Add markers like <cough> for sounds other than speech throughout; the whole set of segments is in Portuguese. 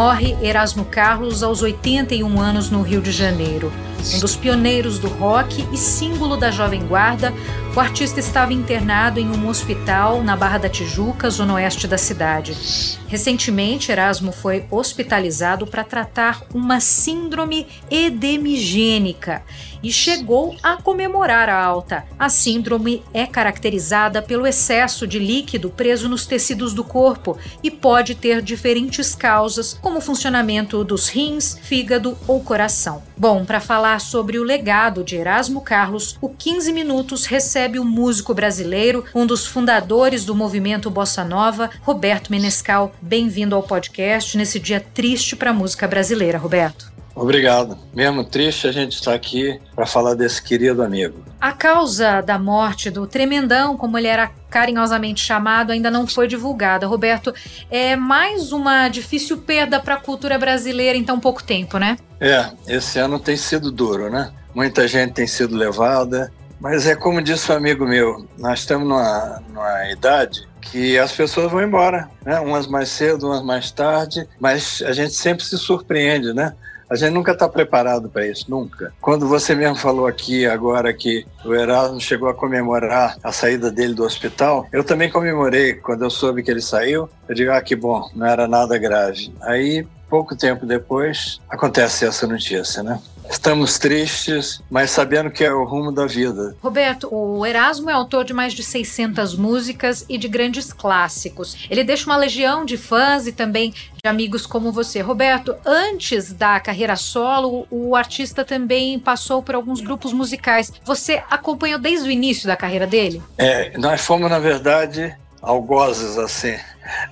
Morre Erasmo Carlos aos 81 anos no Rio de Janeiro. Um dos pioneiros do rock e símbolo da Jovem Guarda, o artista estava internado em um hospital na Barra da Tijuca, zona oeste da cidade. Recentemente, Erasmo foi hospitalizado para tratar uma síndrome edemigênica e chegou a comemorar a alta. A síndrome é caracterizada pelo excesso de líquido preso nos tecidos do corpo e pode ter diferentes causas, como o funcionamento dos rins, fígado ou coração. Bom, para falar sobre o legado de Erasmo Carlos, o 15 Minutos recebe o músico brasileiro, um dos fundadores do movimento Bossa Nova, Roberto Menescal. Bem-vindo ao podcast nesse dia triste para a música brasileira, Roberto. Obrigado. Mesmo triste, a gente está aqui para falar desse querido amigo. A causa da morte do Tremendão, como ele era carinhosamente chamado, ainda não foi divulgada. Roberto, é mais uma difícil perda para a cultura brasileira em tão pouco tempo, né? É, esse ano tem sido duro, né? Muita gente tem sido levada, mas é como disse um amigo meu, nós estamos numa, numa idade que as pessoas vão embora, né? Umas mais cedo, umas mais tarde, mas a gente sempre se surpreende, né? A gente nunca está preparado para isso, nunca. Quando você mesmo falou aqui agora que o Erasmo chegou a comemorar a saída dele do hospital, eu também comemorei quando eu soube que ele saiu. Eu digo, ah, que bom, não era nada grave. Aí, pouco tempo depois, acontece essa notícia, né? Estamos tristes, mas sabendo que é o rumo da vida. Roberto, o Erasmo é autor de mais de 600 músicas e de grandes clássicos. Ele deixa uma legião de fãs e também de amigos como você. Roberto, antes da carreira solo, o artista também passou por alguns grupos musicais. Você acompanhou desde o início da carreira dele? É, nós fomos, na verdade, algozes assim.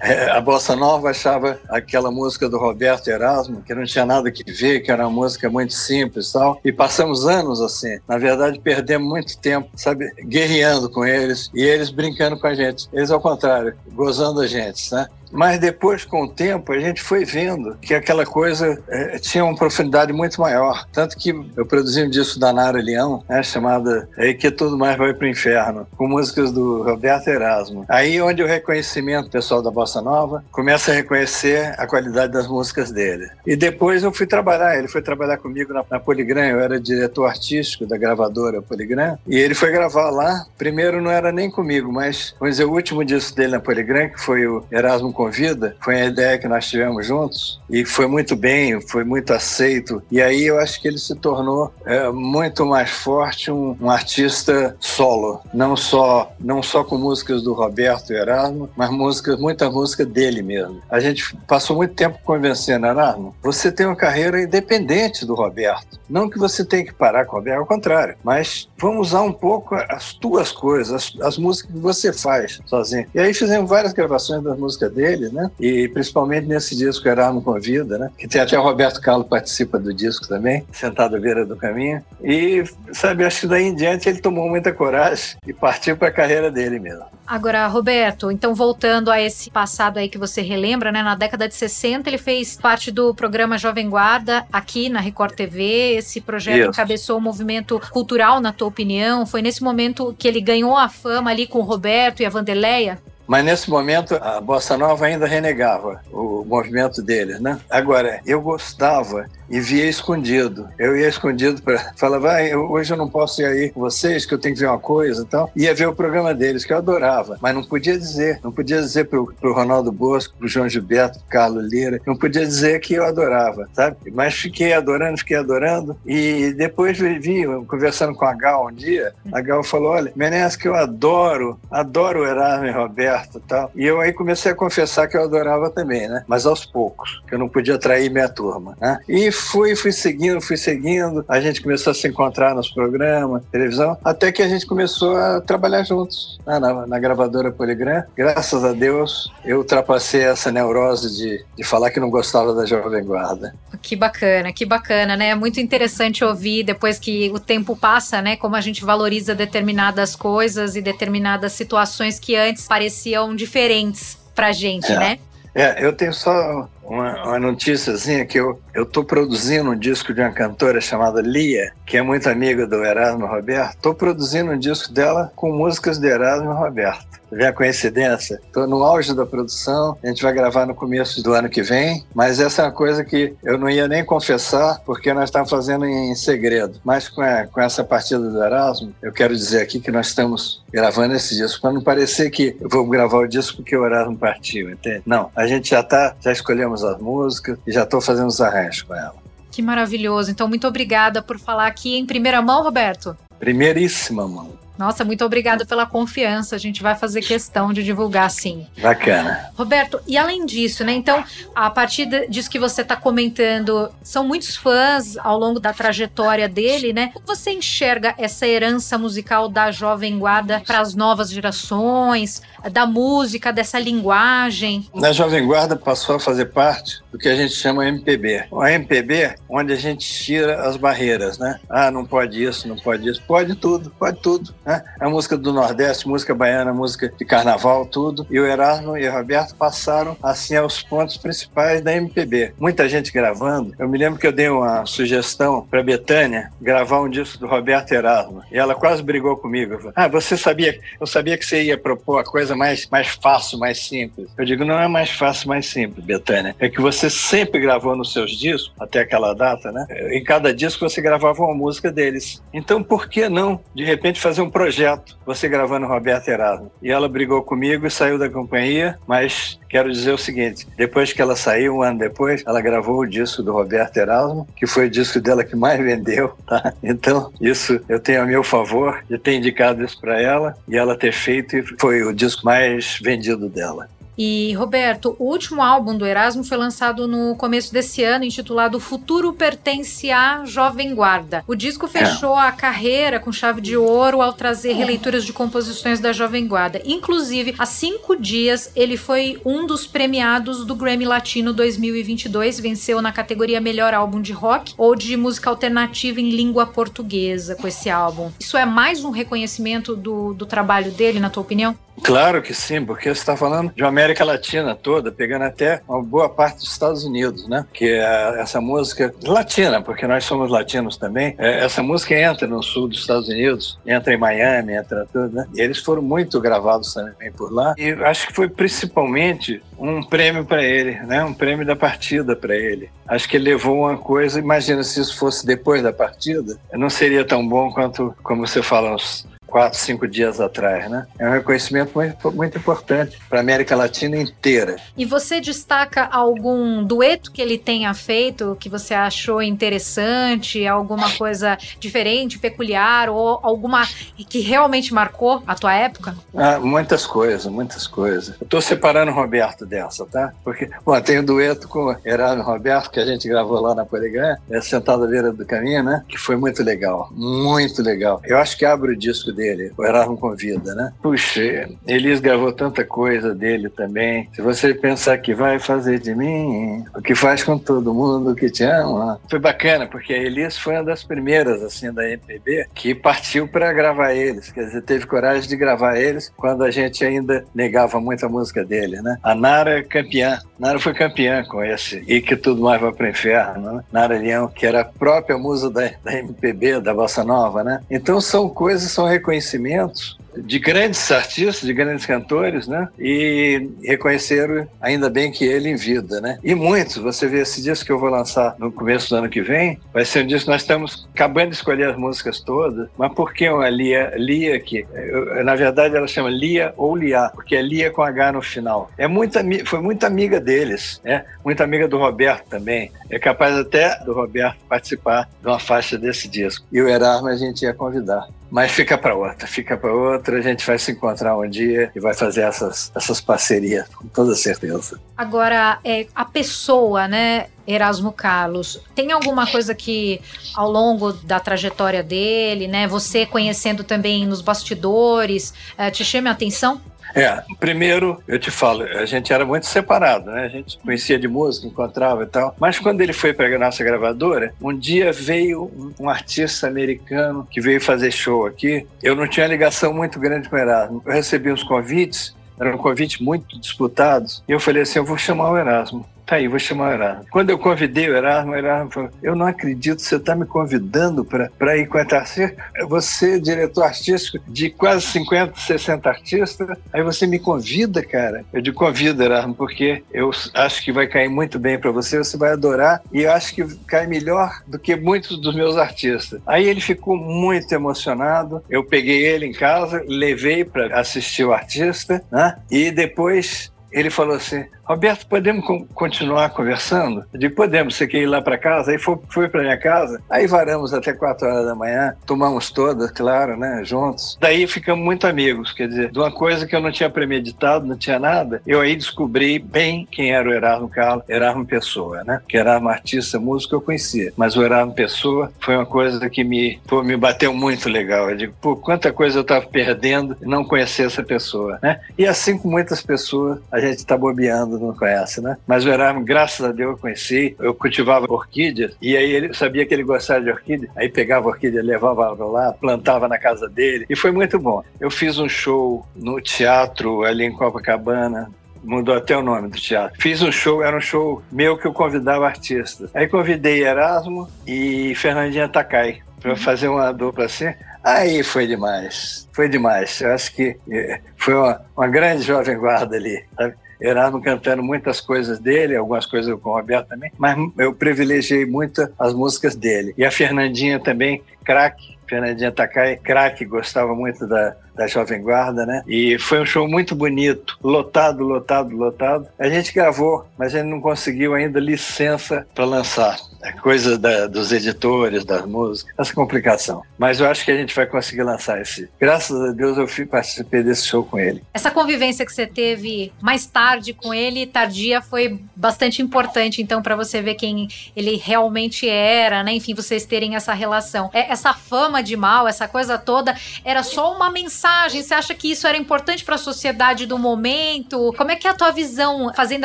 É, a Bossa Nova achava aquela música do Roberto Erasmo, que não tinha nada que ver, que era uma música muito simples e tal. E passamos anos assim. Na verdade, perdemos muito tempo, sabe, guerreando com eles e eles brincando com a gente. Eles, ao contrário, gozando a gente, né? Mas depois, com o tempo, a gente foi vendo que aquela coisa é, tinha uma profundidade muito maior. Tanto que eu produzi um disco da Nara Leão, né, chamada Aí que Tudo Mais Vai para o Inferno, com músicas do Roberto Erasmo. Aí onde o reconhecimento pessoal da Bossa Nova começa a reconhecer a qualidade das músicas dele. E depois eu fui trabalhar, ele foi trabalhar comigo na, na Poligram, eu era diretor artístico da gravadora Poligram, e ele foi gravar lá. Primeiro não era nem comigo, mas, vamos dizer, o último disco dele na Poligram, que foi o Erasmo Convida, foi a ideia que nós tivemos juntos e foi muito bem, foi muito aceito. E aí eu acho que ele se tornou é, muito mais forte um, um, artista solo, não só não só com músicas do Roberto Erasmo, mas músicas, muita música dele mesmo. A gente passou muito tempo convencendo Erasmo, você tem uma carreira independente do Roberto. Não que você tenha que parar com o Roberto, ao contrário, mas vamos usar um pouco as tuas coisas, as, as músicas que você faz sozinho. E aí fizemos várias gravações das músicas dele né? E principalmente nesse disco Erasmo com Vida, né? Que tem até o Roberto Carlos participa do disco também, sentado à beira do caminho. E, sabe, acho que daí em diante ele tomou muita coragem e partiu para a carreira dele mesmo. Agora, Roberto, então voltando a esse passado aí que você relembra, né? Na década de 60 ele fez parte do programa Jovem Guarda aqui na Record TV. Esse projeto Isso. encabeçou o movimento cultural, na tua opinião? Foi nesse momento que ele ganhou a fama ali com o Roberto e a Vandeleia? Mas nesse momento a bossa nova ainda renegava o movimento deles, né? Agora eu gostava e via escondido. Eu ia escondido para falar, vai, hoje eu não posso ir aí com vocês, que eu tenho que ver uma coisa e tal. Ia ver o programa deles, que eu adorava, mas não podia dizer. Não podia dizer pro, pro Ronaldo Bosco, pro João Gilberto, pro Carlos Lira, não podia dizer que eu adorava, sabe? Mas fiquei adorando, fiquei adorando. E depois vi, conversando com a Gal um dia, a Gal falou, olha, Menesque, eu adoro, adoro o Erasmo e Roberto e tal. E eu aí comecei a confessar que eu adorava também, né? Mas aos poucos, que eu não podia trair minha turma, né? E fui, fui seguindo, fui seguindo. A gente começou a se encontrar nos programas, televisão, até que a gente começou a trabalhar juntos né, na, na, gravadora Poligram. Graças a Deus, eu ultrapassei essa neurose de, de falar que não gostava da Jovem Guarda. Que bacana, que bacana, né? É muito interessante ouvir depois que o tempo passa, né? Como a gente valoriza determinadas coisas e determinadas situações que antes pareciam diferentes pra gente, é. né? É, eu tenho só uma, uma noticiazinha que eu estou produzindo um disco de uma cantora chamada Lia, que é muito amiga do Erasmo Roberto. Estou produzindo um disco dela com músicas de Erasmo Roberto. Vê a coincidência? Estou no auge da produção, a gente vai gravar no começo do ano que vem, mas essa é uma coisa que eu não ia nem confessar, porque nós estamos fazendo em segredo. Mas com, a, com essa partida do Erasmo, eu quero dizer aqui que nós estamos gravando esse disco, para não parecer que eu vou gravar o disco porque o Erasmo partiu, entende? Não, a gente já tá, já escolhemos as músicas e já estou fazendo os arranjos com ela. Que maravilhoso. Então, muito obrigada por falar aqui em primeira mão, Roberto. Primeiríssima mão. Nossa, muito obrigada pela confiança. A gente vai fazer questão de divulgar, sim. Bacana. Roberto, e além disso, né? Então, a partir disso que você está comentando, são muitos fãs ao longo da trajetória dele, né? Como você enxerga essa herança musical da Jovem Guarda para as novas gerações, da música, dessa linguagem? Na Jovem Guarda passou a fazer parte do que a gente chama MPB. O MPB, onde a gente tira as barreiras, né? Ah, não pode isso, não pode isso. Pode tudo, pode tudo. Né? A música do Nordeste, música baiana, música de carnaval, tudo. E o Erasmo e o Roberto passaram assim aos pontos principais da MPB. Muita gente gravando. Eu me lembro que eu dei uma sugestão para Betânia gravar um disco do Roberto Erasmo. E ela quase brigou comigo. Falei, ah, você sabia? Eu sabia que você ia propor a coisa mais, mais fácil, mais simples. Eu digo, não é mais fácil, mais simples, Betânia. É que você sempre gravou nos seus discos, até aquela data, né? Em cada disco você gravava uma música deles. Então, por que não, de repente, fazer um projeto, você gravando Roberto Erasmo. E ela brigou comigo e saiu da companhia, mas quero dizer o seguinte: depois que ela saiu, um ano depois, ela gravou o disco do Roberto Erasmo, que foi o disco dela que mais vendeu, tá? Então, isso eu tenho a meu favor de ter indicado isso para ela e ela ter feito e foi o disco mais vendido dela. E, Roberto, o último álbum do Erasmo foi lançado no começo desse ano, intitulado Futuro Pertence à Jovem Guarda. O disco fechou a carreira com chave de ouro ao trazer releituras de composições da Jovem Guarda. Inclusive, há cinco dias, ele foi um dos premiados do Grammy Latino 2022, venceu na categoria Melhor Álbum de Rock ou de Música Alternativa em Língua Portuguesa com esse álbum. Isso é mais um reconhecimento do, do trabalho dele, na tua opinião? Claro que sim, porque você está falando de uma América Latina toda, pegando até uma boa parte dos Estados Unidos, né? Que é essa música latina, porque nós somos latinos também. É, essa música entra no sul dos Estados Unidos, entra em Miami, entra tudo, né? E eles foram muito gravados também por lá. E acho que foi principalmente um prêmio para ele, né? Um prêmio da partida para ele. Acho que ele levou uma coisa. Imagina se isso fosse depois da partida, não seria tão bom quanto, como você fala, uns quatro, cinco dias atrás, né? É um reconhecimento muito, muito importante para a América Latina inteira. E você destaca algum dueto que ele tenha feito que você achou interessante, alguma coisa diferente, peculiar ou alguma que realmente marcou a tua época? Ah, muitas coisas, muitas coisas. Eu estou separando o Roberto dessa, tá? Porque, bom, tem um dueto com o Heraldo Roberto que a gente gravou lá na Poligram, é sentado à beira do caminho, né? Que foi muito legal, muito legal. Eu acho que abre o disco dele, o Erasmo Convida, né? Puxa, Elis gravou tanta coisa dele também. Se você pensar que vai fazer de mim o que faz com todo mundo que te ama. Foi bacana, porque a Elis foi uma das primeiras, assim, da MPB que partiu para gravar eles. Quer dizer, teve coragem de gravar eles quando a gente ainda negava muita música dele, né? A Nara é campeã. Nara foi campeã com esse E Que Tudo Mais Vai Pro Inferno, né? Nara Leão, que era a própria musa da, da MPB, da Bossa Nova, né? Então são coisas, são reconhecimentos de grandes artistas, de grandes cantores, né? E reconheceram, ainda bem que ele em vida, né? E muitos, você vê esse disco que eu vou lançar no começo do ano que vem, vai ser um disco que nós estamos acabando de escolher as músicas todas, mas por que uma Lia, Lia que, eu, na verdade ela chama Lia ou Lia, porque é Lia com H no final. É muita, foi muito amiga deles, né? Muito amiga do Roberto também. É capaz até do Roberto participar de uma faixa desse disco. E o Erasmo a gente ia convidar. Mas fica para outra, fica para outra. A gente vai se encontrar um dia e vai fazer essas, essas parcerias, com toda certeza. Agora, é, a pessoa, né? Erasmo Carlos, tem alguma coisa que ao longo da trajetória dele, né, você conhecendo também nos bastidores, é, te chame a atenção? É, primeiro, eu te falo, a gente era muito separado, né? A gente conhecia de música, encontrava e tal. Mas quando ele foi para a nossa gravadora, um dia veio um, um, artista americano que veio fazer show aqui. Eu não tinha ligação muito grande com o Erasmo. Eu recebi uns convites, eram convites muito disputados. E eu falei assim: eu vou chamar o Erasmo. Tá aí, vou chamar o Erasmo. Quando eu convidei o Erasmo, o Erasmo falou: Eu não acredito, você está me convidando para ir com a Tarcísio. Você, é diretor artístico de quase 50, 60 artistas, aí você me convida, cara. Eu te convido, Erasmo, porque eu acho que vai cair muito bem para você, você vai adorar, e eu acho que cai melhor do que muitos dos meus artistas. Aí ele ficou muito emocionado. Eu peguei ele em casa, levei para assistir o artista, né? E depois ele falou assim: Roberto, podemos continuar conversando? Eu digo, podemos, você quer ir lá para casa? Aí foi, foi para minha casa, aí varamos até 4 horas da manhã, tomamos todas, claro, né, juntos. Daí ficamos muito amigos, quer dizer, de uma coisa que eu não tinha premeditado, não tinha nada, eu aí descobri bem quem era o Erasmo Carlos, Erasmo Pessoa, né, que era um artista, músico eu conhecia, mas o Erasmo Pessoa foi uma coisa que me, pô, me bateu muito legal. Eu digo, pô, quanta coisa eu estava perdendo não conhecer essa pessoa, né? E assim com muitas pessoas, a gente está bobeando não conhece, né? Mas o Erasmo, graças a Deus, eu conheci. Eu cultivava orquídeas e aí ele sabia que ele gostava de orquídea. Aí pegava a orquídea, levava lá, plantava na casa dele e foi muito bom. Eu fiz um show no teatro ali em Copacabana, mudou até o nome do teatro. Fiz um show, era um show meu que eu convidava artistas. Aí convidei Erasmo e Fernandinha Takai para fazer uma dupla assim. Aí foi demais, foi demais. Eu acho que eh, foi uma, uma grande jovem guarda ali. Sabe? Erasmo cantando muitas coisas dele, algumas coisas com o Roberto também, mas eu privilegiei muito as músicas dele. E a Fernandinha também, craque, Fernandinha Takai, craque, gostava muito da, da Jovem Guarda, né? E foi um show muito bonito, lotado, lotado, lotado. A gente gravou, mas a gente não conseguiu ainda licença para lançar. É coisa da, dos editores, das músicas, essa complicação. Mas eu acho que a gente vai conseguir lançar esse. Graças a Deus eu fui participei desse show com ele. Essa convivência que você teve mais tarde com ele, tardia, foi bastante importante, então, para você ver quem ele realmente era, né? Enfim, vocês terem essa relação. É, essa fama de mal, essa coisa toda, era só uma mensagem. Você acha que isso era importante para a sociedade do momento? Como é que é a tua visão fazendo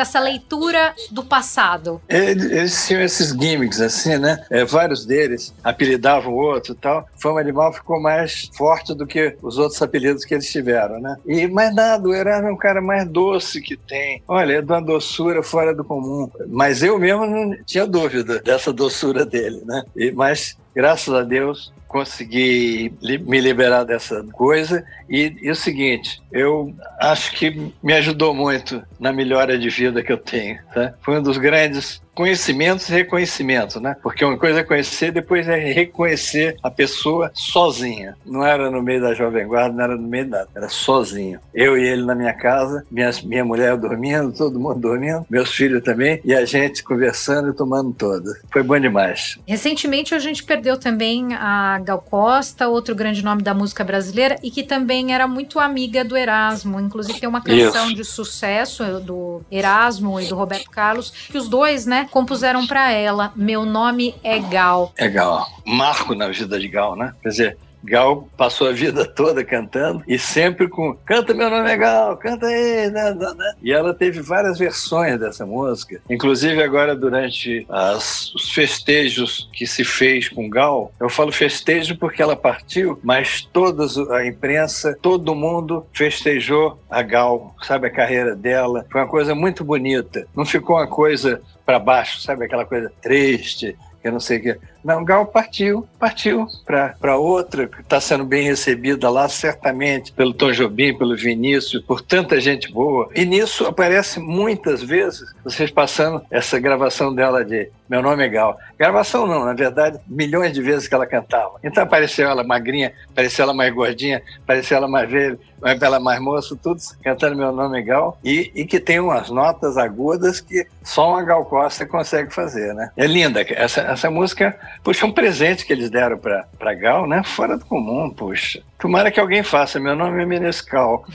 essa leitura do passado? Eles tinham esses gimmicks gimmicks, assim, né? É, vários deles apelidavam o outro e tal. Fama Animal ficou mais forte do que os outros apelidos que eles tiveram, né? E mais nada, o Erasmo é um cara mais doce que tem. Olha, é de uma doçura fora do comum. Mas eu mesmo não tinha dúvida dessa doçura dele, né? E, mas, graças a Deus, consegui me liberar dessa coisa. E, e, o seguinte, eu acho que me ajudou muito na melhora de vida que eu tenho. Tá? Foi um dos grandes conhecimentos e reconhecimento, né? Porque uma coisa é conhecer, depois é reconhecer a pessoa sozinha. Não era no meio da Jovem Guarda, não era no meio da... Era sozinho. Eu e ele na minha casa, minha, minha mulher dormindo, todo mundo dormindo, meus filhos também, e a gente conversando e tomando toda. Foi bom demais. Recentemente a gente perdeu também a Gal Costa, outro grande nome da música brasileira, e que também era muito amiga do Erasmo. Inclusive tem uma canção Isso. de sucesso do Erasmo e do Roberto Carlos, que os dois, né, compuseram para ela. Meu nome é Gal. É Gal. Marco na vida de Gal, né? Quer dizer, Gal passou a vida <laughs> toda cantando e sempre com canta meu nome é Gal, canta aí, né, né, né. E ela teve várias versões dessa música, inclusive agora durante as, os festejos que se fez com Gal. Eu falo festejo porque ela partiu, mas toda a imprensa, todo mundo festejou a Gal, sabe a carreira dela. Foi uma coisa muito bonita. Não ficou uma coisa para baixo, sabe aquela coisa triste, eu não sei o que. Não, Gal partiu, partiu para outra, que está sendo bem recebida lá, certamente, pelo Tom Jobim, pelo Vinícius, por tanta gente boa. E nisso aparece muitas vezes, vocês passando essa gravação dela de Meu Nome é Gal. Gravação não, na verdade, milhões de vezes que ela cantava. Então apareceu ela magrinha, apareceu ela mais gordinha, apareceu ela mais velha, ela mais moça, tudo cantando Meu Nome é Gal. E, e que tem umas notas agudas que só uma Gal Costa consegue fazer, né? É linda. Essa, essa música Puxa, um presente que eles deram para Gal, né? Fora do comum, puxa. Tomara que alguém faça. Meu nome é Menescal.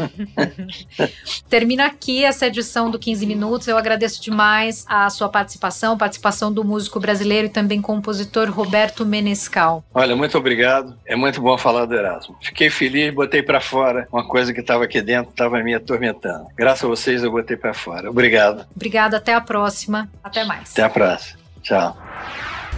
<laughs> Termina aqui essa edição do 15 Minutos. Eu agradeço demais a sua participação, participação do músico brasileiro e também compositor Roberto Menescal. Olha, muito obrigado. É muito bom falar do Erasmo. Fiquei feliz, botei para fora uma coisa que estava aqui dentro, estava me atormentando. Graças a vocês eu botei para fora. Obrigado. Obrigado, até a próxima. Até mais. Até a próxima. Tchau.